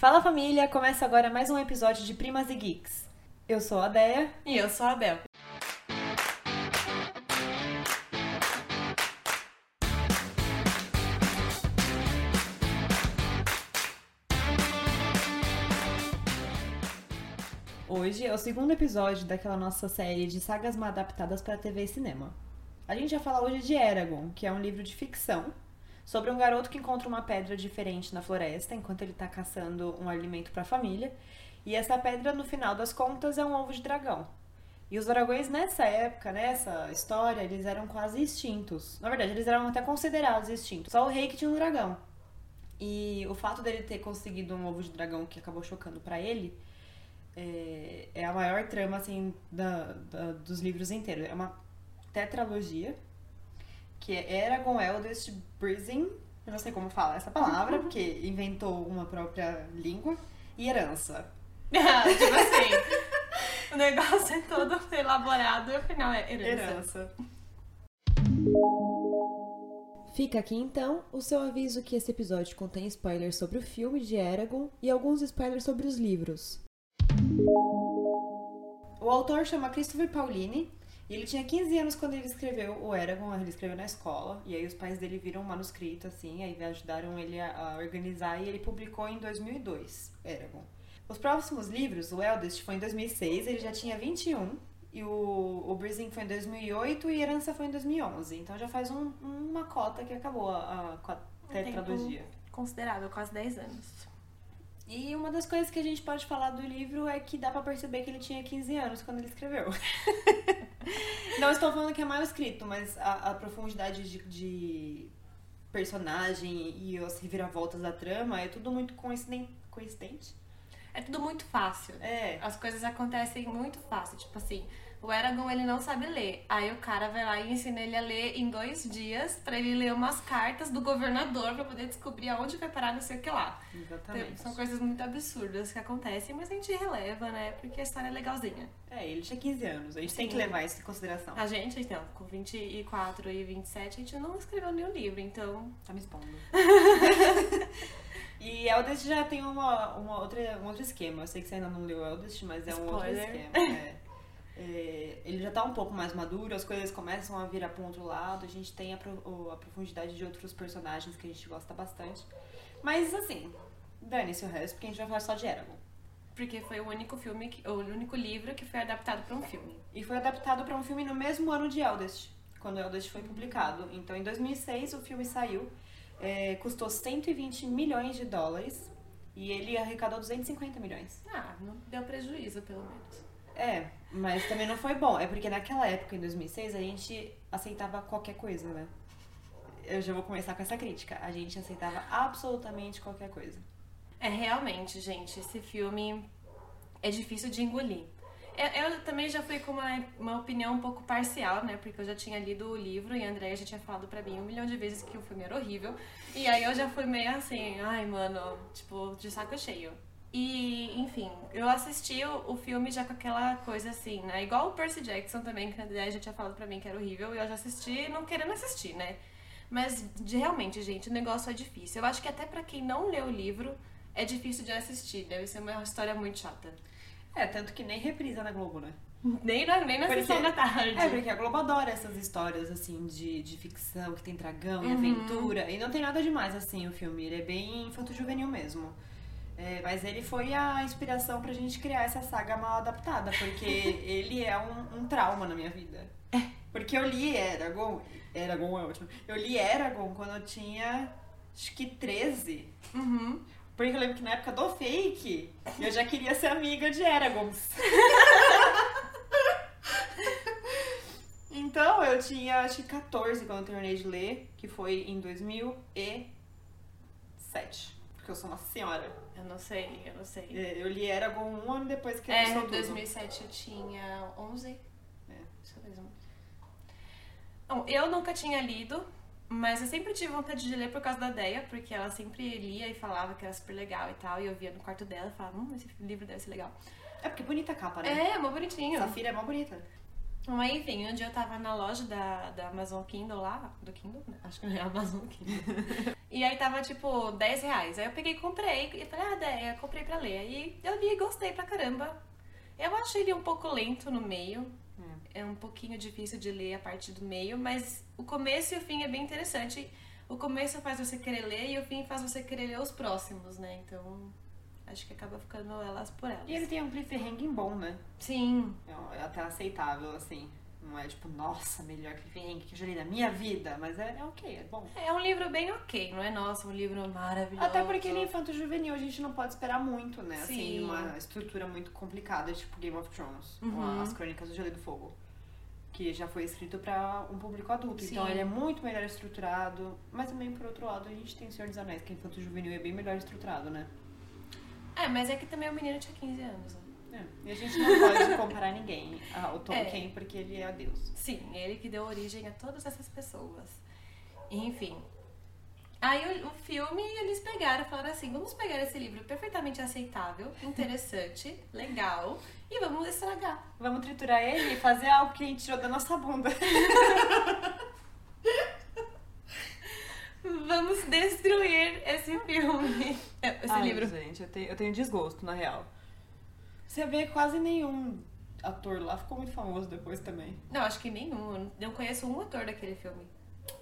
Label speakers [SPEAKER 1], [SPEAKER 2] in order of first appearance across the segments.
[SPEAKER 1] Fala família, começa agora mais um episódio de Primas e Geeks. Eu sou a Deia.
[SPEAKER 2] E eu sou a Bel.
[SPEAKER 1] Hoje é o segundo episódio daquela nossa série de sagas mal adaptadas para TV e cinema. A gente vai falar hoje de Eragon, que é um livro de ficção sobre um garoto que encontra uma pedra diferente na floresta enquanto ele está caçando um alimento para a família. E essa pedra, no final das contas, é um ovo de dragão. E os dragões nessa época, nessa história, eles eram quase extintos. Na verdade, eles eram até considerados extintos. Só o rei que tinha um dragão. E o fato dele ter conseguido um ovo de dragão que acabou chocando para ele é, é, a maior trama assim da, da, dos livros inteiros. É uma tetralogia que é Eragon Eldest Brising, eu não sei como fala essa palavra, porque inventou uma própria língua, e herança.
[SPEAKER 2] tipo assim, o negócio é todo elaborado e o final é herança.
[SPEAKER 1] Herança. Fica aqui então o seu aviso que esse episódio contém spoilers sobre o filme de Eragon e alguns spoilers sobre os livros. O autor chama Christopher Paulini e ele tinha 15 anos quando ele escreveu o Eragon, ele escreveu na escola, e aí os pais dele viram um manuscrito, assim, aí ajudaram ele a, a organizar, e ele publicou em 2002, Eragon. Os próximos livros, o Eldest foi em 2006, ele já tinha 21, e o, o Brising foi em 2008 e Herança foi em 2011. Então já faz um, uma cota que acabou a, a, a tetralogia.
[SPEAKER 2] Considerável, quase 10 anos.
[SPEAKER 1] E uma das coisas que a gente pode falar do livro é que dá pra perceber que ele tinha 15 anos quando ele escreveu. Não estou falando que é mal escrito, mas a, a profundidade de, de, personagem e as reviravoltas da trama é tudo muito coincidente. coincidente?
[SPEAKER 2] É tudo muito fácil.
[SPEAKER 1] É.
[SPEAKER 2] As coisas acontecem muito fácil. Tipo assim, o Eragon ele não sabe ler. Aí o cara vai lá e ensina ele a ler em dois dias para ele ler umas cartas do governador para poder descobrir aonde vai parar não sei o que lá.
[SPEAKER 1] Exatamente.
[SPEAKER 2] Então, são coisas muito absurdas que acontecem, mas a gente releva, né? Porque a história é legalzinha.
[SPEAKER 1] É, ele tinha 15 anos. A gente Sim. tem que levar isso em consideração.
[SPEAKER 2] A gente, então, com 24 e 27, a gente não escreveu nenhum livro, então.
[SPEAKER 1] Tá me expondo. E Eldest já tem uma, uma outra, um outro esquema. Eu sei que você ainda não leu Eldest, mas é um
[SPEAKER 2] Spoiler.
[SPEAKER 1] outro esquema. É. É, ele já tá um pouco mais maduro, as coisas começam a virar para um outro lado, a gente tem a, a, profundidade de outros personagens que a gente gosta bastante. Mas assim, dane-se o resto, porque a gente vai falar só de Eragon.
[SPEAKER 2] Porque foi o único filme, que, o único livro que foi adaptado para um filme.
[SPEAKER 1] E foi adaptado para um filme no mesmo ano de Eldest, quando Eldest foi publicado. Então em 2006 o filme saiu, é, custou 120 milhões de dólares e ele arrecadou 250 milhões.
[SPEAKER 2] Ah, não deu prejuízo pelo menos.
[SPEAKER 1] É, mas também não foi bom. É porque naquela época, em 2006, a gente aceitava qualquer coisa, né? Eu já vou começar com essa crítica. A gente aceitava absolutamente qualquer coisa.
[SPEAKER 2] É, realmente, gente, esse filme é difícil de engolir. Eu, eu também já fui com uma, uma opinião um pouco parcial, né? Porque eu já tinha lido o livro e a Andrea já tinha falado pra mim um milhão de vezes que o filme era horrível. E aí eu já fui meio assim, ai, mano, tipo, de saco cheio. E, enfim, eu assisti o, o, filme já com aquela coisa assim, né? Igual o Percy Jackson também, que a Andrea já tinha falado pra mim que era horrível, e eu já assisti não querendo assistir, né? Mas, de, realmente, gente, o negócio é difícil. Eu acho que até para quem não leu o livro, é difícil de assistir. Deve ser uma história muito chata.
[SPEAKER 1] É, tanto que nem reprisa na Globo, né?
[SPEAKER 2] Nem na, nem na porque, sessão da tarde.
[SPEAKER 1] É, porque a Globo adora essas histórias, assim, de, de ficção, que tem dragão e uhum. aventura. E não tem nada demais, assim, o filme. Ele é bem infanto-juvenil mesmo. É, mas ele foi a inspiração pra gente criar essa saga mal adaptada, porque ele é um, um, trauma na minha vida.
[SPEAKER 2] É.
[SPEAKER 1] Porque eu li Eragon, Eragon é ótimo, eu li Eragon quando eu tinha, acho que 13.
[SPEAKER 2] Uhum.
[SPEAKER 1] Porque eu lembro que na época do fake, eu já queria ser amiga de Eragons. então, eu tinha, acho que 14 quando eu terminei de ler, que foi em 2007. Porque eu sou uma senhora.
[SPEAKER 2] Eu não sei, eu não sei.
[SPEAKER 1] É, eu li Eragon um ano depois que
[SPEAKER 2] é, tudo. É, em 2007 eu tinha 11.
[SPEAKER 1] É.
[SPEAKER 2] Isso mesmo. Bom, eu nunca tinha lido, mas eu sempre tive vontade de ler por causa da Deia, porque ela sempre lia e falava que era super legal e tal, e eu via no quarto dela e falava, hum, esse livro deve ser legal.
[SPEAKER 1] É porque é bonita a capa, né?
[SPEAKER 2] É, é mó bonitinho.
[SPEAKER 1] Safira é mó bonita.
[SPEAKER 2] Mas enfim, um dia eu tava na loja da, da Amazon Kindle lá. Do Kindle? Acho que não é Amazon Kindle. e aí tava tipo 10 reais. Aí eu peguei e comprei. E falei, ah, Déia, comprei pra ler. Aí eu li e gostei pra caramba. Eu achei ele um pouco lento no meio. É um pouquinho difícil de ler a parte do meio, mas o começo e o fim é bem interessante. O começo faz você querer ler e o fim faz você querer ler os próximos, né? Então, acho que acaba ficando elas por elas.
[SPEAKER 1] E ele tem um cliffhanger bom, né?
[SPEAKER 2] Sim.
[SPEAKER 1] É até aceitável, assim. Não é tipo, nossa, melhor cliffhanger que eu já li na minha vida, mas é, é ok, é bom.
[SPEAKER 2] É um livro bem ok, não é nossa, um livro maravilhoso.
[SPEAKER 1] Até porque ele é infanto juvenil, a gente não pode esperar muito, né? Assim,
[SPEAKER 2] Sim.
[SPEAKER 1] uma estrutura muito complicada, tipo Game of Thrones,
[SPEAKER 2] Uhum.
[SPEAKER 1] as Crônicas do Gelo e do Fogo. Que já foi escrito pra um público adulto. Então
[SPEAKER 2] Sim.
[SPEAKER 1] ele é muito melhor estruturado. Mas também, por outro lado, a gente tem o Senhor dos Anéis, que é infanto juvenil é bem melhor estruturado, né?
[SPEAKER 2] É, mas é que também o menino tinha 15 anos. né?
[SPEAKER 1] É. E a gente não pode comparar ninguém ao Tolkien, porque ele é Deus.
[SPEAKER 2] Sim, ele que deu origem a todas essas pessoas. Enfim. Aí o, o filme, eles pegaram e falaram assim: vamos pegar esse livro perfeitamente aceitável, interessante, legal, e vamos estragar.
[SPEAKER 1] Vamos triturar ele e fazer algo que a gente tirou da nossa bunda.
[SPEAKER 2] Vamos destruir esse filme. Esse
[SPEAKER 1] Ai,
[SPEAKER 2] livro.
[SPEAKER 1] Gente, eu tenho, eu tenho desgosto, na real. Você vê quase nenhum ator lá ficou muito famoso depois também.
[SPEAKER 2] Não, acho que nenhum. Eu não conheço um ator daquele filme.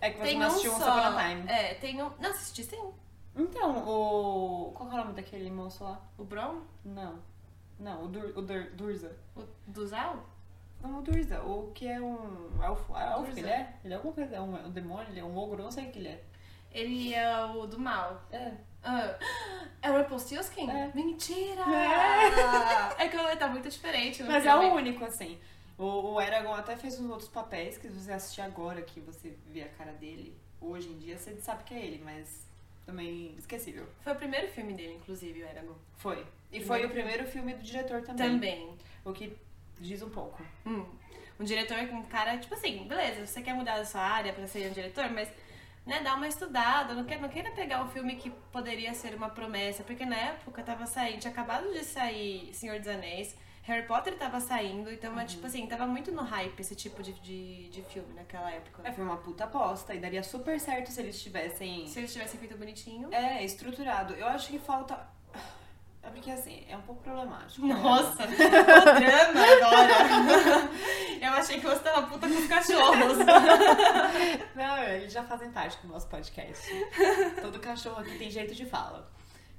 [SPEAKER 1] É que você
[SPEAKER 2] Tem
[SPEAKER 1] não
[SPEAKER 2] um
[SPEAKER 1] assistiu Once
[SPEAKER 2] só.
[SPEAKER 1] A Time.
[SPEAKER 2] É, tem um. Não, assisti sim.
[SPEAKER 1] Então, o. Qual é o nome daquele moço lá?
[SPEAKER 2] O Bron?
[SPEAKER 1] Não. Não, o, Dur, o Dur, Durza.
[SPEAKER 2] O Duzal?
[SPEAKER 1] Não, o Durza, o que é um elfo. Ah, elfo ele é? Ele é alguma coisa, é um, um demônio, ele é um ogro, não sei o que ele é.
[SPEAKER 2] Ele é o do mal.
[SPEAKER 1] É.
[SPEAKER 2] Ah, é o Rumpelstiltskin?
[SPEAKER 1] É.
[SPEAKER 2] Mentira!
[SPEAKER 1] É.
[SPEAKER 2] É que ele tá muito diferente. no
[SPEAKER 1] Mas é
[SPEAKER 2] filme.
[SPEAKER 1] o único, assim. O, o Eragon até fez uns outros papéis que se você assistir agora, que você vê a cara dele, hoje em dia, você sabe que é ele, mas também esquecível.
[SPEAKER 2] Foi o primeiro filme dele, inclusive, o Eragon.
[SPEAKER 1] Foi. E foi o primeiro filme do diretor também.
[SPEAKER 2] Também.
[SPEAKER 1] O que diz um pouco.
[SPEAKER 2] Hum. Um diretor com um cara, tipo assim, beleza, você quer mudar a sua área pra ser um diretor, mas né, dá uma estudada, não queira, não queira pegar um filme que poderia ser uma promessa, porque na época tava saindo, tinha acabado de sair Senhor dos Anéis, Harry Potter tava saindo, então é tipo assim, tava muito no hype esse tipo de, de, de filme naquela época.
[SPEAKER 1] É, foi uma puta aposta e daria super certo se eles tivessem
[SPEAKER 2] Se eles tivessem feito bonitinho.
[SPEAKER 1] é, estruturado. Eu acho que falta. É porque assim, é um pouco problemático.
[SPEAKER 2] Nossa, o drama agora. Eu achei que você tava puta com os cachorros.
[SPEAKER 1] Não, eles já fazem parte do nosso podcast. Todo cachorro aqui tem jeito de fala.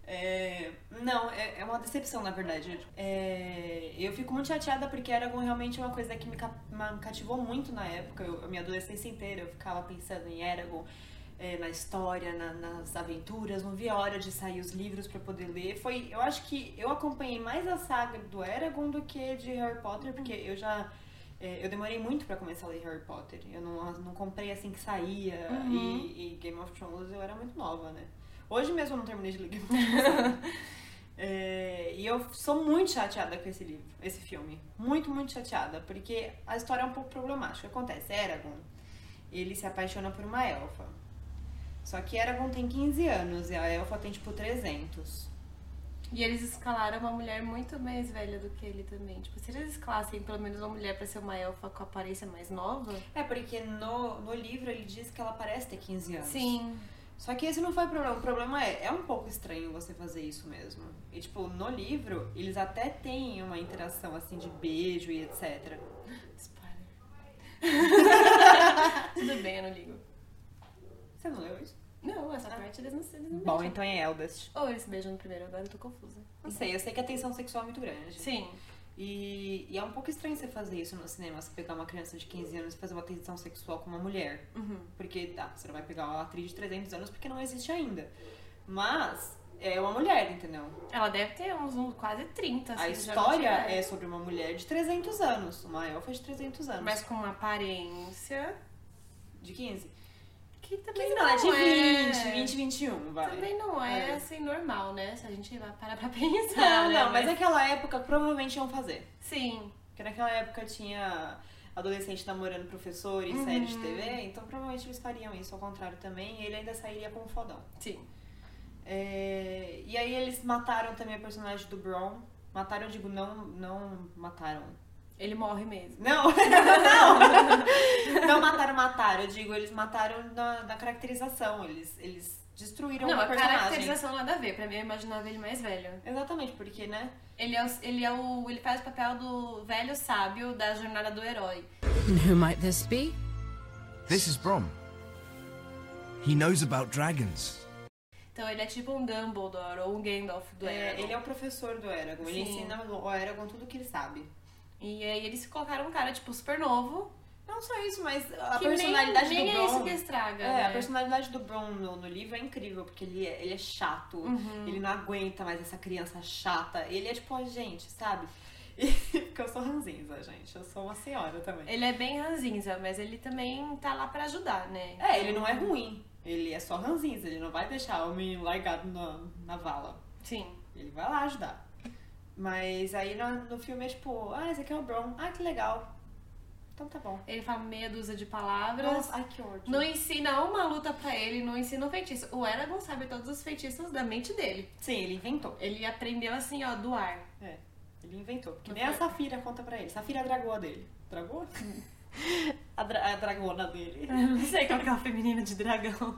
[SPEAKER 1] É, não, é, é uma decepção, na verdade. É, eu fico muito chateada porque Eragon realmente é uma coisa que me cativou muito na época. Eu, a minha adolescência inteira eu ficava pensando em Eragon, é, na história, na- nas aventuras. Não via a hora de sair os livros pra poder ler. Foi, eu acho que eu acompanhei mais a saga do Eragon do que de Harry Potter, porque eu já é, eu demorei muito pra começar a ler Harry Potter. Eu não, não comprei assim que saía.
[SPEAKER 2] Uhum.
[SPEAKER 1] E, e Game of Thrones eu era muito nova, né? Hoje mesmo eu não terminei de ler Game of Thrones. É, e eu sou muito chateada com esse livro, esse filme. Muito, muito chateada. Porque a história é um pouco problemática. O que acontece? Eragon, ele se apaixona por uma elfa. Só que Eragon tem 15 anos e a elfa tem tipo 300.
[SPEAKER 2] E eles escalaram uma mulher muito mais velha do que ele também. Tipo, se eles escalassem pelo menos uma mulher pra ser uma elfa com aparência mais nova.
[SPEAKER 1] É, porque no, no livro ele diz que ela parece ter 15 anos.
[SPEAKER 2] Sim.
[SPEAKER 1] Só que esse não foi o problema. O problema é, é um pouco estranho você fazer isso mesmo. E, tipo, no livro, eles até têm uma interação, assim, de beijo e etc.
[SPEAKER 2] Spoiler. Tudo bem, eu não ligo.
[SPEAKER 1] Você não leu isso?
[SPEAKER 2] Não, essa parte eles não, eles não
[SPEAKER 1] Bom,
[SPEAKER 2] beijam.
[SPEAKER 1] então é Eldest.
[SPEAKER 2] Ou eles se beijam no primeiro, agora eu tô confusa.
[SPEAKER 1] Não sei, eu sei que a tensão sexual é muito grande.
[SPEAKER 2] Sim.
[SPEAKER 1] E, e é um pouco estranho você fazer isso no cinema, você pegar uma criança de 15 anos e fazer uma tensão sexual com uma mulher.
[SPEAKER 2] Uhum.
[SPEAKER 1] Porque, tá, você não vai pegar uma atriz de 300 anos porque não existe ainda. Mas, é uma mulher, entendeu?
[SPEAKER 2] Ela deve ter uns, uns quase 30.
[SPEAKER 1] A
[SPEAKER 2] se já não
[SPEAKER 1] história é sobre uma mulher de 300 anos, uma elfa de 300 anos.
[SPEAKER 2] Mas com uma aparência
[SPEAKER 1] De 15?
[SPEAKER 2] Que também
[SPEAKER 1] 15
[SPEAKER 2] não,
[SPEAKER 1] não, é de
[SPEAKER 2] é...
[SPEAKER 1] 20, 20, 21, vai.
[SPEAKER 2] Também não é,
[SPEAKER 1] É.
[SPEAKER 2] assim normal, né? Se a gente vai parar pra pensar.
[SPEAKER 1] Não,
[SPEAKER 2] né?
[SPEAKER 1] não, mas naquela época provavelmente iam fazer.
[SPEAKER 2] Sim.
[SPEAKER 1] Porque naquela época tinha adolescente namorando professor e
[SPEAKER 2] Uhum.
[SPEAKER 1] série de TV, então provavelmente eles fariam isso ao contrário também, e ele ainda sairia como fodão.
[SPEAKER 2] Sim.
[SPEAKER 1] É, E aí eles mataram também a personagem do Bron. Mataram, eu digo, não, não mataram.
[SPEAKER 2] Ele morre mesmo.
[SPEAKER 1] Não, não! Não mataram, mataram. Eu digo, eles mataram na, na caracterização. Eles, eles destruíram
[SPEAKER 2] Não,
[SPEAKER 1] o
[SPEAKER 2] a
[SPEAKER 1] personagem.
[SPEAKER 2] caracterização nada a ver. Pra mim, eu imaginava ele mais velho.
[SPEAKER 1] Exatamente, porque, né?
[SPEAKER 2] Ele é, o, ele é o. Ele faz o papel do velho sábio da jornada do herói.
[SPEAKER 3] Who might this be?
[SPEAKER 4] This is Brom. He knows about dragons.
[SPEAKER 2] Então ele é tipo um Dumbledore ou um Gandalf do
[SPEAKER 1] É,
[SPEAKER 2] Aragorn.
[SPEAKER 1] ele é o professor do Eragon. Ele
[SPEAKER 2] Sim.
[SPEAKER 1] ensina o Eragon tudo que ele sabe.
[SPEAKER 2] E aí eles colocaram um cara, tipo, super novo.
[SPEAKER 1] Não só isso, mas a
[SPEAKER 2] que
[SPEAKER 1] personalidade
[SPEAKER 2] nem, nem
[SPEAKER 1] do
[SPEAKER 2] é isso
[SPEAKER 1] Bron...
[SPEAKER 2] que estraga.
[SPEAKER 1] É,
[SPEAKER 2] né?
[SPEAKER 1] a personalidade do Bron no, no livro é incrível, porque ele é, ele é chato,
[SPEAKER 2] Uhum.
[SPEAKER 1] ele não aguenta mais essa criança chata. Ele é tipo a gente, sabe? E, porque eu sou ranzinza, gente. Eu sou uma senhora também.
[SPEAKER 2] Ele é bem ranzinza, mas ele também tá lá pra ajudar, né?
[SPEAKER 1] É, ele não é ruim. Ele é só ranzinza, ele não vai deixar o menino largado na, na vala.
[SPEAKER 2] Sim.
[SPEAKER 1] Ele vai lá ajudar. Mas aí no, no filme é tipo, ah, esse aqui é o Bron. Ah, que legal. Então tá bom.
[SPEAKER 2] Ele fala meia dúzia de palavras.
[SPEAKER 1] Nossa, ai que ódio.
[SPEAKER 2] Não ensina uma luta pra ele, não ensina um feitiço. O Eragon sabe todos os feitiços da mente dele.
[SPEAKER 1] Sim, ele inventou.
[SPEAKER 2] Ele aprendeu assim, ó, do ar.
[SPEAKER 1] É, ele inventou. Que
[SPEAKER 2] Não
[SPEAKER 1] nem a? Safira conta pra ele. Safira é a dragoa dele. Dragoa? a, dra a dragona dele.
[SPEAKER 2] Não sei qual que é o feminino de dragão.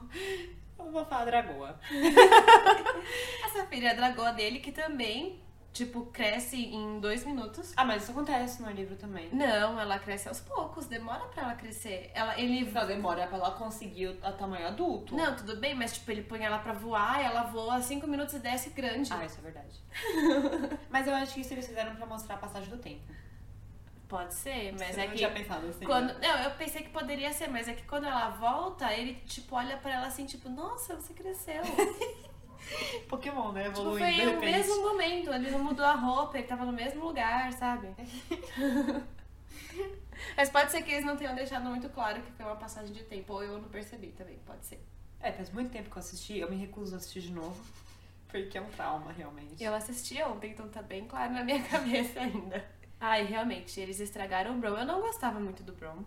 [SPEAKER 1] Eu vou falar dragoa.
[SPEAKER 2] Essa filha é a dragoa dele, que também, tipo, cresce em dois minutos.
[SPEAKER 1] Ah, mas isso acontece no livro também.
[SPEAKER 2] Não, ela cresce aos poucos, demora pra ela crescer. Ela, ele
[SPEAKER 1] Não, demora pra ela conseguir o tamanho adulto.
[SPEAKER 2] Não, tudo bem, mas tipo, ele põe ela pra voar, ela voa cinco minutos e desce grande.
[SPEAKER 1] Ah, isso é verdade. mas eu acho que isso eles fizeram pra mostrar a passagem do tempo.
[SPEAKER 2] Pode ser, mas
[SPEAKER 1] Você
[SPEAKER 2] é
[SPEAKER 1] não
[SPEAKER 2] que.
[SPEAKER 1] tinha pensado assim.
[SPEAKER 2] Quando,
[SPEAKER 1] né?
[SPEAKER 2] não, eu pensei que poderia ser, mas é que quando ela volta, ele, tipo, olha pra ela assim, tipo, nossa, você cresceu.
[SPEAKER 1] Pokémon, né?
[SPEAKER 2] tipo,
[SPEAKER 1] Evoluindo
[SPEAKER 2] foi o
[SPEAKER 1] repente.
[SPEAKER 2] mesmo momento, ele não mudou a roupa, ele tava no mesmo lugar, sabe? mas pode ser que eles não tenham deixado muito claro que foi uma passagem de tempo, ou eu não percebi também, pode ser.
[SPEAKER 1] É, faz muito tempo que eu assisti. Eu me recuso a assistir de novo. Porque é um trauma, realmente.
[SPEAKER 2] Eu assisti ontem, então tá bem claro na minha cabeça ainda. Ai, realmente, eles estragaram o Bron. Eu não gostava muito do Bron.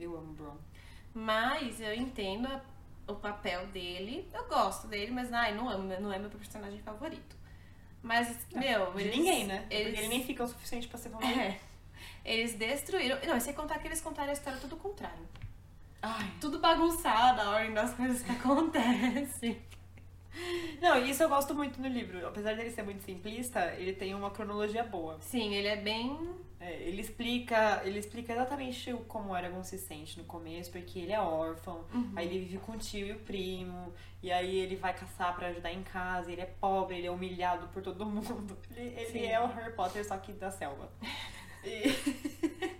[SPEAKER 1] Eu amo Bron.
[SPEAKER 2] Mas eu entendo a- o papel dele. Eu gosto dele, mas ai, não, amo, não é meu personagem favorito. Mas, meu,
[SPEAKER 1] De
[SPEAKER 2] eles,
[SPEAKER 1] ninguém, né?
[SPEAKER 2] Eles,
[SPEAKER 1] Porque ele nem fica o suficiente pra ser favorito.
[SPEAKER 2] É. Eles destruíram. Não, e sem contar que eles contaram a história tudo contrário.
[SPEAKER 1] Ai.
[SPEAKER 2] Tudo bagunçado, a ordem das coisas que acontecem.
[SPEAKER 1] Não, e isso eu gosto muito no livro. Apesar dele ser muito simplista, ele tem uma cronologia boa.
[SPEAKER 2] Sim, ele é bem.
[SPEAKER 1] É, ele explica, ele explica exatamente como o Aragorn se sente no começo, porque ele é órfão,
[SPEAKER 2] Uhum.
[SPEAKER 1] aí ele vive com o tio e o primo, e aí ele vai caçar pra ajudar em casa, ele é pobre, ele é humilhado por todo mundo. Ele, ele é o Harry Potter, só que da selva. E-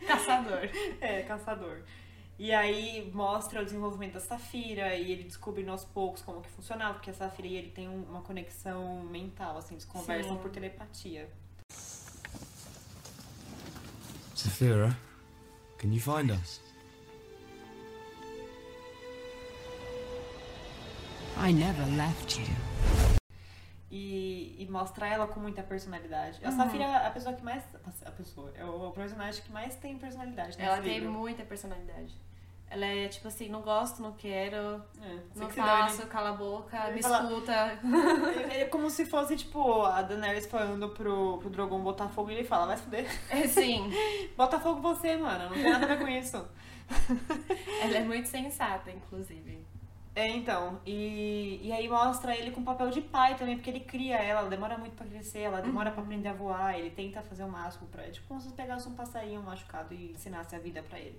[SPEAKER 2] caçador.
[SPEAKER 1] é, caçador. E aí mostra o desenvolvimento da Safira e ele descobre aos poucos como que funcionava, porque a Safira e ele têm um- uma conexão mental, assim, eles conversam
[SPEAKER 2] Sim.
[SPEAKER 1] por telepatia.
[SPEAKER 4] Saphira, can you find us?
[SPEAKER 3] I never left you.
[SPEAKER 1] E, e mostra ela com muita personalidade. A
[SPEAKER 2] Uhum.
[SPEAKER 1] Safira é a pessoa que mais. A pessoa, é o personagem que mais tem personalidade
[SPEAKER 2] Ela tem
[SPEAKER 1] livro.
[SPEAKER 2] muita personalidade. Ela é tipo assim, não gosto, não quero,
[SPEAKER 1] É,
[SPEAKER 2] não
[SPEAKER 1] se
[SPEAKER 2] faço, cala a boca,
[SPEAKER 1] Ele
[SPEAKER 2] me escuta.
[SPEAKER 1] Ele- É como se fosse, tipo, a Daenerys falando pro, pro Drogon botar fogo e ele fala, vai se fuder.
[SPEAKER 2] É, Sim,
[SPEAKER 1] Bota fogo você, mano. Não tem nada a ver com isso.
[SPEAKER 2] ela é muito sensata, inclusive.
[SPEAKER 1] É, então. E, e aí mostra ele com papel de pai também, porque ele cria ela, ela demora muito pra crescer, ela demora
[SPEAKER 2] Uhum.
[SPEAKER 1] pra aprender a voar, ele tenta fazer o máximo pra. Tipo, como se pegasse um passarinho machucado e ensinasse a vida pra ele.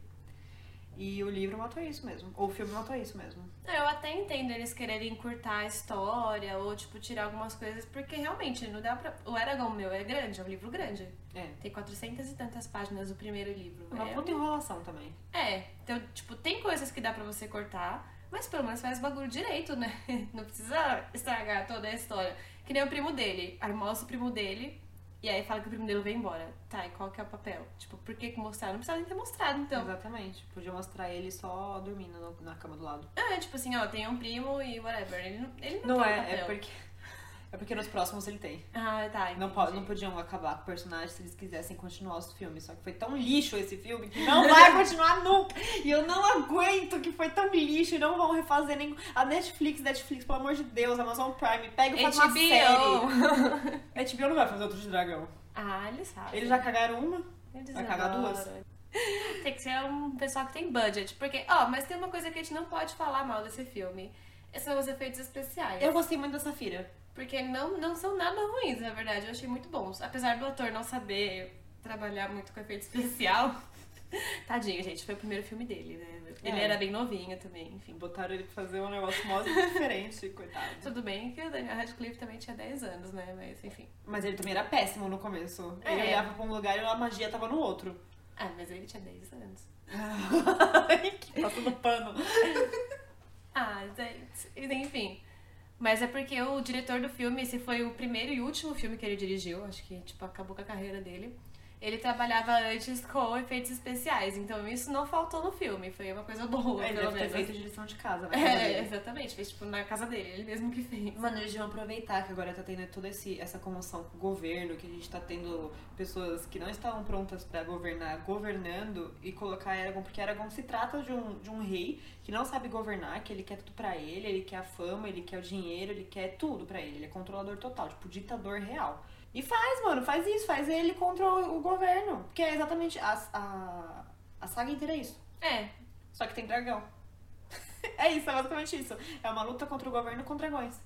[SPEAKER 1] E o livro matou isso mesmo. Ou o filme matou isso mesmo.
[SPEAKER 2] Eu até entendo eles quererem encurtar a história ou, tipo, tirar algumas coisas, porque realmente não dá pra. O Eragon meu é grande, é um livro grande.
[SPEAKER 1] É.
[SPEAKER 2] Tem 400 e tantas páginas o primeiro livro.
[SPEAKER 1] Uma
[SPEAKER 2] é,
[SPEAKER 1] puta enrolação também.
[SPEAKER 2] é, então, tipo, tem coisas que dá pra você cortar, mas pelo menos faz o bagulho direito, né? Não precisa estragar toda a história. Que nem o primo dele. Aí mostra o primo dele e aí fala que o primo dele vai embora. Tá, e qual que é o papel? Tipo, por que que mostraram? Não precisava nem ter mostrado, então.
[SPEAKER 1] Exatamente. Podia mostrar ele só dormindo no- na cama do lado.
[SPEAKER 2] É, tipo assim, ó, tem um primo e whatever. Ele não, ele não,
[SPEAKER 1] Não é, é porque. É porque nos próximos ele tem.
[SPEAKER 2] Ah, tá.
[SPEAKER 1] Não,
[SPEAKER 2] entendi.
[SPEAKER 1] po- não podiam acabar com o personagem se eles quisessem continuar os filmes. Só que foi tão lixo esse filme que não vai continuar nunca. E eu não aguento que foi tão lixo e não vão refazer nem. A Netflix, Netflix, pelo amor de Deus, Amazon Prime, pega e faz uma série.
[SPEAKER 2] HBO.
[SPEAKER 1] HBO não vai fazer outro de dragão.
[SPEAKER 2] ah, ele sabe.
[SPEAKER 1] Eles já cagaram uma.
[SPEAKER 2] Eles
[SPEAKER 1] Vai cagar duas.
[SPEAKER 2] Tem que ser um pessoal que tem budget. Porque, ó, mas tem uma coisa que a gente não pode falar mal desse filme. São os efeitos especiais.
[SPEAKER 1] Eu gostei muito da Safira.
[SPEAKER 2] Porque não, não são nada ruins, na verdade. Eu achei muito bons. Apesar do ator não saber trabalhar muito com efeito especial. Tadinho, gente. Foi o primeiro filme dele, né? Ele
[SPEAKER 1] É.
[SPEAKER 2] era bem novinho também, enfim.
[SPEAKER 1] Botaram ele pra fazer um negócio mó diferente, coitado.
[SPEAKER 2] Tudo bem que o Daniel Radcliffe também tinha 10 anos, né? Mas, enfim.
[SPEAKER 1] Mas ele também era péssimo no começo. Ele
[SPEAKER 2] É.
[SPEAKER 1] olhava pra um lugar e a magia tava no outro.
[SPEAKER 2] Ah, mas ele tinha 10 anos.
[SPEAKER 1] que passando pano.
[SPEAKER 2] Ah, gente. Enfim. Mas é porque o diretor do filme, esse foi o primeiro e último filme que ele dirigiu, acho que, tipo, acabou com a carreira dele. Ele trabalhava antes com efeitos especiais, então isso não faltou no filme, foi uma coisa boa,
[SPEAKER 1] Ele
[SPEAKER 2] pelo
[SPEAKER 1] deve ter
[SPEAKER 2] menos.
[SPEAKER 1] feito direção de casa, né?
[SPEAKER 2] É, exatamente, fez tipo na casa dele, ele mesmo que fez.
[SPEAKER 1] Mano, eles deviam aproveitar que agora tá tendo toda esse, essa comoção com o governo, que a gente tá tendo pessoas que não estavam prontas pra governar governando e colocar Aragorn, porque Aragorn se trata de um, de um rei que não sabe governar, que ele quer tudo pra ele, ele quer a fama, ele quer o dinheiro, ele quer tudo pra ele, ele é controlador total, tipo, ditador real. E faz, mano, faz isso, faz ele contra o, o governo, porque é exatamente, a, a, a saga inteira é isso.
[SPEAKER 2] É,
[SPEAKER 1] Só que tem dragão. é isso, é basicamente isso. É uma luta contra o governo com dragões.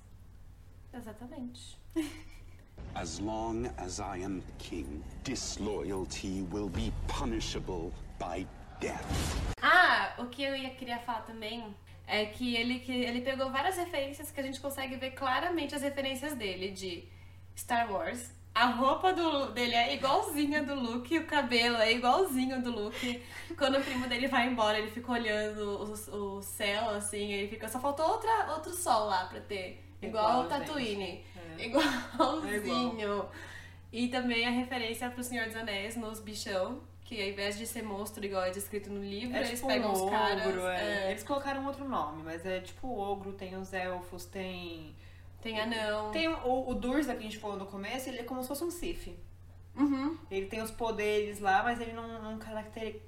[SPEAKER 2] exatamente.
[SPEAKER 5] As long as I am king, disloyalty will be punishable by death.
[SPEAKER 2] Ah, o que eu ia queria falar também é que ele, que ele pegou várias referências que a gente consegue ver claramente as referências dele de Star Wars. A roupa do, dele é igualzinha do Luke, o cabelo é igualzinho do Luke. Quando o primo dele vai embora, ele fica olhando o, o céu, assim, ele fica. Só faltou outra, outro sol lá pra ter. Igual,
[SPEAKER 1] Igual,
[SPEAKER 2] o Tatooine.
[SPEAKER 1] É.
[SPEAKER 2] Igualzinho. E também a referência pro Senhor dos Anéis nos bichão. Que ao invés de ser monstro igual é descrito no livro,
[SPEAKER 1] É
[SPEAKER 2] eles
[SPEAKER 1] tipo
[SPEAKER 2] pegam
[SPEAKER 1] um
[SPEAKER 2] os caras.
[SPEAKER 1] ogro, é.
[SPEAKER 2] é.
[SPEAKER 1] Eles colocaram outro nome, mas é tipo o ogro, tem os elfos, tem.
[SPEAKER 2] Tem anão.
[SPEAKER 1] Tem o, o Durza que a gente falou no começo, ele é como se fosse um Sif.
[SPEAKER 2] Uhum.
[SPEAKER 1] Ele tem os poderes lá, mas ele não, não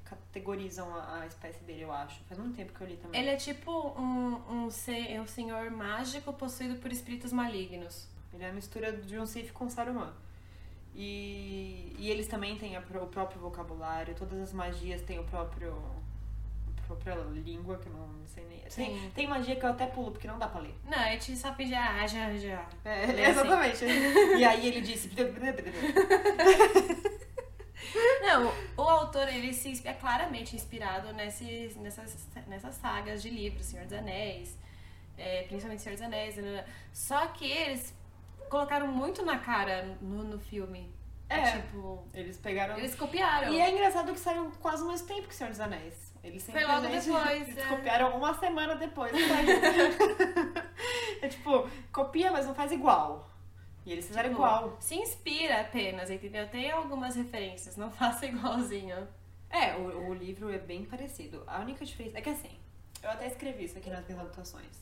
[SPEAKER 1] categorizam a, a espécie dele, eu acho. Faz muito tempo que eu li também.
[SPEAKER 2] Ele é tipo um, um, se- um senhor mágico possuído por espíritos malignos.
[SPEAKER 1] Ele é a mistura de um Sif com Saruman. E, e eles também têm a o próprio vocabulário, todas as magias têm o próprio. A própria língua, que eu não sei nem. Tem, tem magia que eu até pulo, porque não dá pra ler.
[SPEAKER 2] Não, a gente só finge, ah, já, já.
[SPEAKER 1] É,
[SPEAKER 2] Ele é assim.
[SPEAKER 1] exatamente. E aí ele disse.
[SPEAKER 2] Não, o autor, ele se é claramente inspirado nesses, nessas, nessas sagas de livros, Senhor dos Anéis, é, principalmente Senhor dos Anéis. né? Só que eles colocaram muito na cara no, no filme.
[SPEAKER 1] É.
[SPEAKER 2] Tipo,
[SPEAKER 1] Eles pegaram.
[SPEAKER 2] eles copiaram.
[SPEAKER 1] E é engraçado que saiu quase ao mesmo tempo que Senhor dos Anéis. Eles
[SPEAKER 2] Foi logo depois,
[SPEAKER 1] Eles
[SPEAKER 2] é.
[SPEAKER 1] copiaram uma semana depois. é tipo, copia, mas não faz igual. E eles fizeram
[SPEAKER 2] Tipo,
[SPEAKER 1] igual.
[SPEAKER 2] Se inspira apenas, entendeu? Tem algumas referências, não faça igualzinho.
[SPEAKER 1] É, o, o livro é bem parecido. A única diferença é que assim, eu até escrevi isso aqui nas minhas anotações.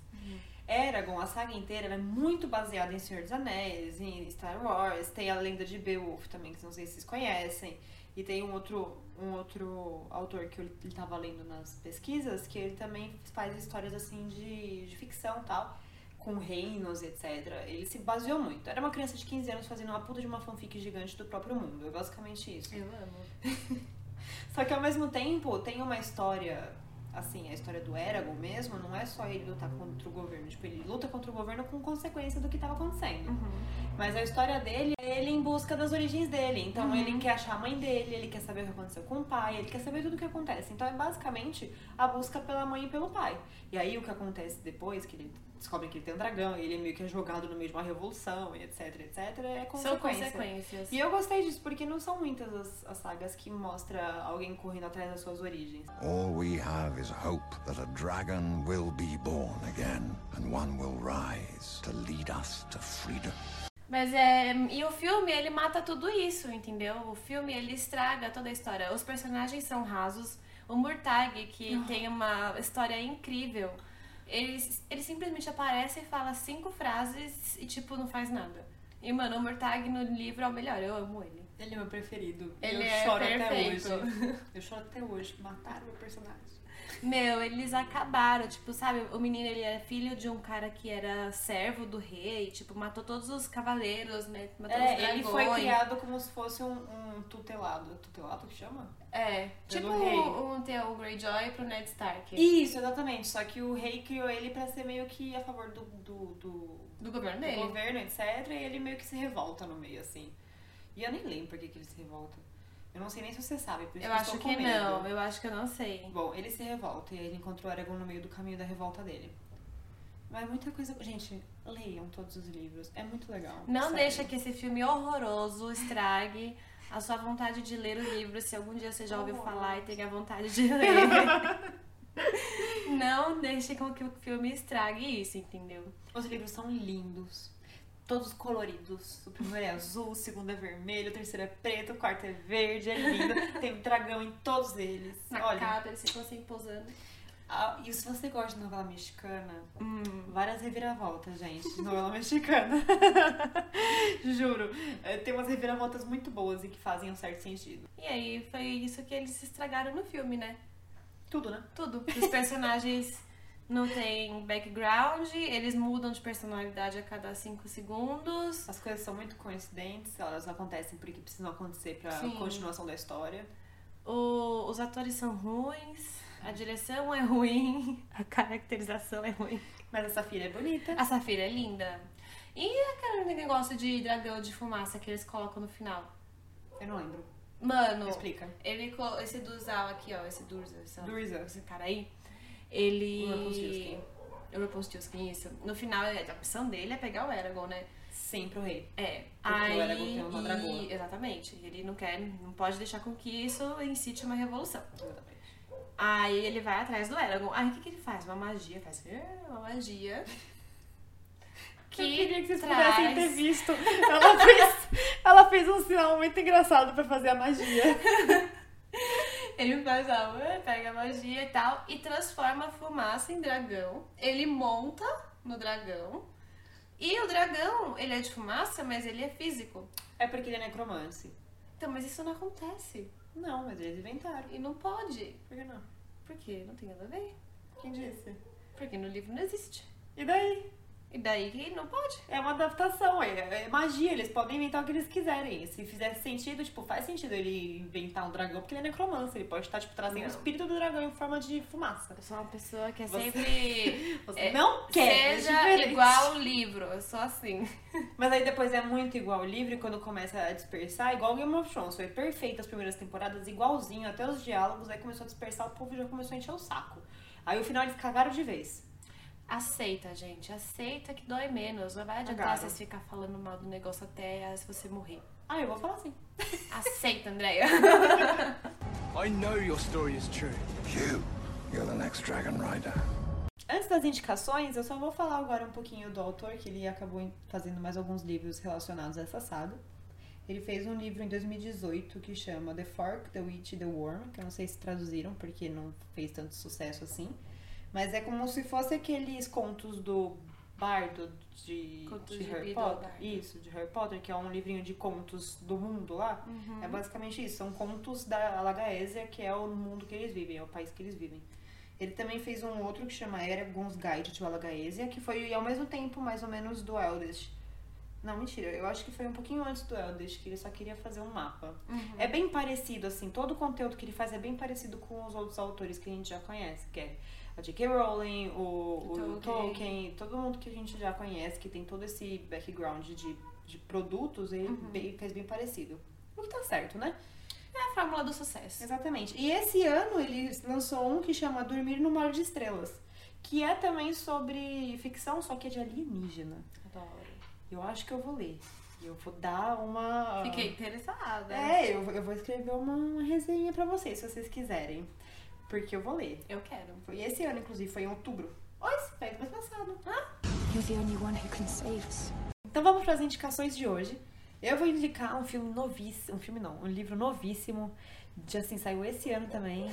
[SPEAKER 1] Eragon, a saga inteira, ela é muito baseada em Senhor dos Anéis, em Star Wars, tem a lenda de Beowulf também, que não sei se vocês conhecem. E tem um outro, um outro autor que eu ele tava lendo nas pesquisas, que ele também faz histórias assim de, de ficção e tal, com reinos, etc. Ele se baseou muito. Era uma criança de 15 anos fazendo uma puta de uma fanfic gigante do próprio mundo. É basicamente isso.
[SPEAKER 2] Eu amo.
[SPEAKER 1] Só que ao mesmo tempo tem uma história, assim, a história do Eragon mesmo, não é só ele lutar contra o governo. Tipo, ele luta contra o governo com consequência do que tava acontecendo. Mas a história dele é ele em busca das origens dele. Então ele quer achar a mãe dele, ele quer saber o que aconteceu com o pai, ele quer saber tudo o que acontece. Então é basicamente a busca pela mãe e pelo pai. E aí o que acontece depois, que ele descobre que ele tem um dragão, e ele é meio que é jogado no meio de uma revolução, e etc, etc, é
[SPEAKER 2] São
[SPEAKER 1] consequência.
[SPEAKER 2] consequências.
[SPEAKER 1] E eu gostei disso, porque não são muitas as, as sagas que mostra alguém correndo atrás das suas origens.
[SPEAKER 6] All we have is hope that a dragon will be born again, and one will rise to lead us to freedom.
[SPEAKER 2] Mas é. E o filme, ele mata tudo isso, entendeu? O filme, ele estraga toda a história. Os personagens são rasos. O Murtag, que tem uma história incrível, ele, ele simplesmente aparece e fala cinco frases e, tipo, não faz nada. E, mano, o Murtag no livro é o melhor. Eu amo ele.
[SPEAKER 1] Ele é meu preferido.
[SPEAKER 2] Ele
[SPEAKER 1] eu
[SPEAKER 2] é
[SPEAKER 1] choro
[SPEAKER 2] perfeito.
[SPEAKER 1] até hoje. Eu choro até hoje. Mataram meu personagem.
[SPEAKER 2] Meu, eles acabaram, tipo, sabe, o menino ele era filho de um cara que era servo do rei, tipo, matou todos os cavaleiros, né? Matou os
[SPEAKER 1] É,
[SPEAKER 2] dragões.
[SPEAKER 1] ele foi criado como se fosse um, um tutelado. Tutelado que chama?
[SPEAKER 2] É, tipo
[SPEAKER 1] Pelo rei.
[SPEAKER 2] um, tem o Greyjoy pro Ned Stark.
[SPEAKER 1] Isso, exatamente. Só que o rei criou ele pra ser meio que a favor do, do, do,
[SPEAKER 2] Do governo
[SPEAKER 1] do
[SPEAKER 2] dele.
[SPEAKER 1] governo, etc. E ele meio que se revolta no meio, assim. E eu nem lembro por que, que ele se revolta. Eu não sei nem se você sabe, por isso
[SPEAKER 2] Eu
[SPEAKER 1] que
[SPEAKER 2] acho
[SPEAKER 1] estou
[SPEAKER 2] que
[SPEAKER 1] medo.
[SPEAKER 2] não, eu acho que eu não sei.
[SPEAKER 1] Bom, ele se revolta e ele encontrou Aragorn no meio do caminho da revolta dele. Mas muita coisa. Gente, leiam todos os livros. É muito legal.
[SPEAKER 2] Não
[SPEAKER 1] sério.
[SPEAKER 2] deixa que esse filme horroroso estrague a sua vontade de ler o livro, se algum dia você já ouviu falar e tem a vontade de ler. Não deixe com que o filme estrague isso, entendeu?
[SPEAKER 1] Os livros são lindos. Todos coloridos. O primeiro é azul, o segundo é vermelho, o terceiro é preto, o quarto é verde, é lindo. Tem um dragão em todos eles.
[SPEAKER 2] Na
[SPEAKER 1] Olha,
[SPEAKER 2] capa, eles ficam assim posando.
[SPEAKER 1] ah, e se você gosta de novela mexicana,
[SPEAKER 2] Hum.
[SPEAKER 1] várias reviravoltas, gente. de Novela mexicana. Juro. É, Tem umas reviravoltas muito boas e que fazem um certo sentido.
[SPEAKER 2] E aí foi isso que eles estragaram no filme, né?
[SPEAKER 1] Tudo, né?
[SPEAKER 2] Tudo. Os personagens não têm background, eles mudam de personalidade a cada cinco segundos.
[SPEAKER 1] As coisas são muito coincidentes, elas acontecem porque precisam acontecer pra
[SPEAKER 2] Sim.
[SPEAKER 1] continuação da história.
[SPEAKER 2] O- os atores são ruins, a direção é ruim, a caracterização é ruim.
[SPEAKER 1] Mas essa filha é bonita.
[SPEAKER 2] A Safira é linda. E aquele negócio de dragão de fumaça que eles colocam no final?
[SPEAKER 1] Eu não lembro.
[SPEAKER 2] Mano,
[SPEAKER 1] Explica.
[SPEAKER 2] ele esse Durzal aqui, ó, esse Durza, esse,
[SPEAKER 1] Durza.
[SPEAKER 2] esse cara aí, ele...
[SPEAKER 1] O Rumpelstiltskin.
[SPEAKER 2] O Rumpelstiltskin, isso. No final, a opção dele é pegar o Eragon, né?
[SPEAKER 1] Sempre o rei.
[SPEAKER 2] É.
[SPEAKER 1] Porque
[SPEAKER 2] aí,
[SPEAKER 1] o Eragon tem uma
[SPEAKER 2] e-. Exatamente. Ele não quer, não pode deixar com que isso incite uma revolução.
[SPEAKER 1] Exatamente.
[SPEAKER 2] Aí ele vai atrás do Eragon. Aí o que, que ele faz? Uma magia. Faz "É, uma magia. Que
[SPEAKER 1] eu queria que vocês
[SPEAKER 2] traz...
[SPEAKER 1] pudessem ter visto. Ela fez, ela fez um sinal muito engraçado pra fazer a magia.
[SPEAKER 2] Ele faz a "Ué", pega a magia e tal e transforma a fumaça em dragão. Ele monta no dragão. E o dragão, ele é de fumaça, mas ele é físico.
[SPEAKER 1] É porque ele é necromante.
[SPEAKER 2] Então, mas isso não acontece.
[SPEAKER 1] Não, mas eles inventaram.
[SPEAKER 2] E não pode.
[SPEAKER 1] Por que não?
[SPEAKER 2] Por quê? Não tem nada a ver.
[SPEAKER 1] Quem disse?
[SPEAKER 2] Porque no livro não existe.
[SPEAKER 1] E daí?
[SPEAKER 2] E daí que não pode.
[SPEAKER 1] É uma adaptação, é, é magia, eles podem inventar o que eles quiserem. Se fizesse sentido, tipo, faz sentido ele inventar um dragão, porque ele é necromante, ele pode estar, tipo, trazendo o
[SPEAKER 2] Não.
[SPEAKER 1] espírito do dragão em forma de fumaça.
[SPEAKER 2] Eu sou uma pessoa que é
[SPEAKER 1] Você-
[SPEAKER 2] sempre.
[SPEAKER 1] Você
[SPEAKER 2] é,
[SPEAKER 1] não quer, é
[SPEAKER 2] Seja
[SPEAKER 1] diferente.
[SPEAKER 2] igual o livro. Eu sou assim.
[SPEAKER 1] Mas aí depois é muito igual o livro e quando começa a dispersar, igual Game of Thrones. Foi perfeito as primeiras temporadas, igualzinho, até os diálogos, aí começou a dispersar, o povo já começou a encher o saco. Aí o final eles cagaram de vez.
[SPEAKER 2] Aceita, gente. Aceita que dói menos. Não vai adiantar
[SPEAKER 1] Cagaram.
[SPEAKER 2] vocês ficar falando mal do negócio até se você morrer.
[SPEAKER 1] Ah, eu vou falar assim.
[SPEAKER 2] Aceita, Andréia.
[SPEAKER 4] I know your story is true.
[SPEAKER 6] You, you're the next Dragon Rider.
[SPEAKER 1] Antes das indicações, eu só vou falar agora um pouquinho do autor, que ele acabou fazendo mais alguns livros relacionados a essa saga. Ele fez um livro em 2018 que chama The Fork, The Witch e The Worm, que eu não sei se traduziram porque não fez tanto sucesso assim. Mas é como se fosse aqueles contos do Bardo de,
[SPEAKER 2] Contos
[SPEAKER 1] de
[SPEAKER 2] de
[SPEAKER 1] Harry Potter.
[SPEAKER 2] Bardo.
[SPEAKER 1] Isso, de Harry Potter, que é um livrinho de contos do mundo lá. É basicamente isso, são contos da Alagaésia, que é o mundo que eles vivem, é o país que eles vivem. Ele também fez um outro que chama Eragon's Guide to Alagaésia, que foi ao mesmo tempo, mais ou menos, do Eldest. Não, mentira, eu acho que foi um pouquinho antes do Eldest, que ele só queria fazer um mapa. É bem parecido, assim, todo o conteúdo que ele faz é bem parecido com os outros autores que a gente já conhece, que é a J.K. Rowling, o, o
[SPEAKER 2] Tolkien.
[SPEAKER 1] Tolkien, todo mundo que a gente já conhece, que tem todo esse background de, de produtos, ele bem- fez bem parecido. O que tá certo, né?
[SPEAKER 2] É a fórmula do sucesso.
[SPEAKER 1] Exatamente. E esse ano ele lançou um que chama Dormir no Mar de Estrelas, que é também sobre ficção, só que é de alienígena.
[SPEAKER 2] Adoro.
[SPEAKER 1] Eu acho que eu vou ler. Eu vou dar uma.
[SPEAKER 2] Fiquei interessada.
[SPEAKER 1] É, eu, eu vou escrever uma, uma resenha pra vocês, se vocês quiserem. Porque eu vou ler.
[SPEAKER 2] Eu quero.
[SPEAKER 1] Foi esse ano, inclusive, foi em outubro. Oi, fez mês passado.
[SPEAKER 7] You're the only one who can save us.
[SPEAKER 1] Então vamos para as indicações de hoje. Eu vou indicar um filme novíssimo, um filme não, um livro novíssimo, de assim, saiu esse ano também.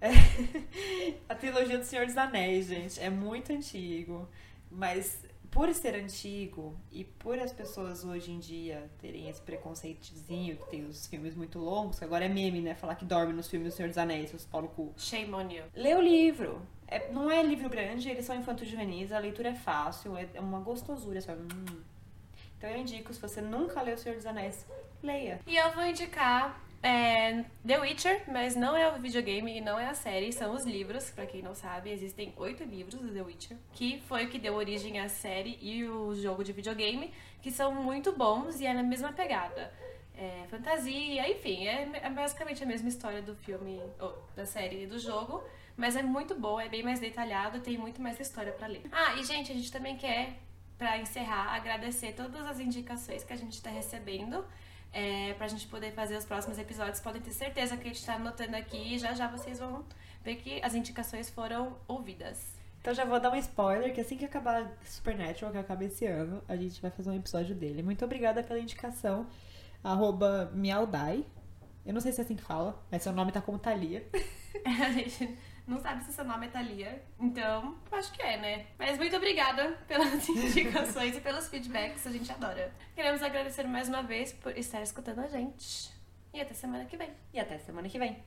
[SPEAKER 1] a trilogia do Senhor dos Anéis, gente, é muito antigo, mas por ser antigo e por as pessoas hoje em dia terem esse preconceitozinho que tem os filmes muito longos, que agora é meme, né? Falar que dorme nos filmes do Senhor dos Anéis, os pau no cu.
[SPEAKER 2] Shame on you.
[SPEAKER 1] Lê o livro. É- não é livro grande, eles são infantos juvenis, a leitura é fácil, é, é uma gostosura. Sabe? Hum. Então eu indico, se você nunca leu O Senhor dos Anéis, leia.
[SPEAKER 2] E eu vou indicar é, The Witcher, mas não é o videogame e não é a série, são os livros. Pra quem não sabe, existem oito livros do The Witcher, que foi o que deu origem à série e o jogo de videogame, que são muito bons e é na mesma pegada. É, fantasia, enfim, é, é basicamente a mesma história do filme, ou da série e do jogo, mas é muito boa, é bem mais detalhado, tem muito mais história pra ler. Ah, e gente, a gente também quer, pra encerrar, agradecer todas as indicações que a gente tá recebendo. É, pra gente poder fazer os próximos episódios, podem ter certeza que a gente tá anotando aqui e já já vocês vão ver que as indicações foram ouvidas.
[SPEAKER 1] Então já vou dar um spoiler, que assim que acabar Supernatural, que acaba esse ano, a gente vai fazer um episódio dele. Muito obrigada pela indicação, arroba Miaudai. Eu não sei se é assim que fala, mas seu nome tá como Thalia.
[SPEAKER 2] A gente não sabe se seu nome é Thalia, então acho que é, né? Mas muito obrigada pelas indicações e pelos feedbacks, a gente adora. Queremos agradecer mais uma vez por estar escutando a gente. E até semana que vem.
[SPEAKER 1] E até semana que vem.